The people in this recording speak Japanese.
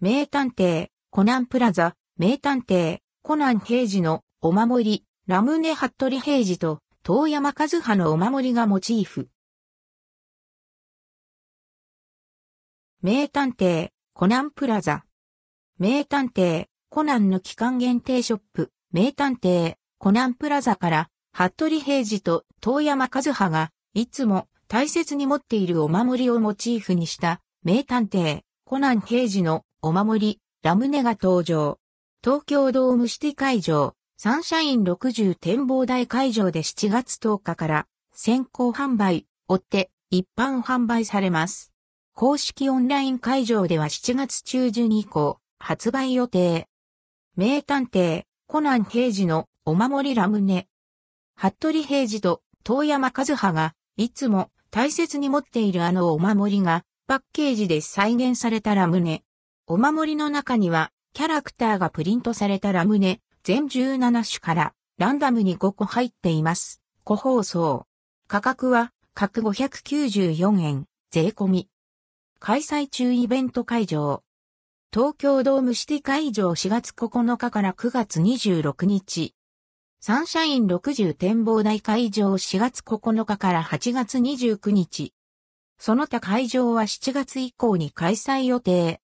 名探偵、コナンプラザ、名探偵、コナン平治のお守り、ラムネ服部平治と遠山和葉のお守りがモチーフ。名探偵、コナンプラザ。名探偵、コナンの期間限定ショップ、名探偵、コナンプラザから、服部平治と遠山和葉が、いつも大切に持っているお守りをモチーフにした、名探偵、コナン平治のお守り、ラムネが登場。東京ドームシティ会場、サンシャイン60展望台会場で7月10日から先行販売、追って一般販売されます。公式オンライン会場では7月中旬以降発売予定。名探偵、コナン平治のお守りラムネ。服部平治と遠山和葉がいつも大切に持っているあのお守りがパッケージで再現されたラムネ。お守りの中にはキャラクターがプリントされたラムネ、全17種からランダムに5個入っています。個包装。価格は各594円、税込み。開催中イベント会場。東京ドームシティ会場4月9日から9月26日。サンシャイン60展望台会場4月9日から8月29日。その他会場は7月以降に開催予定。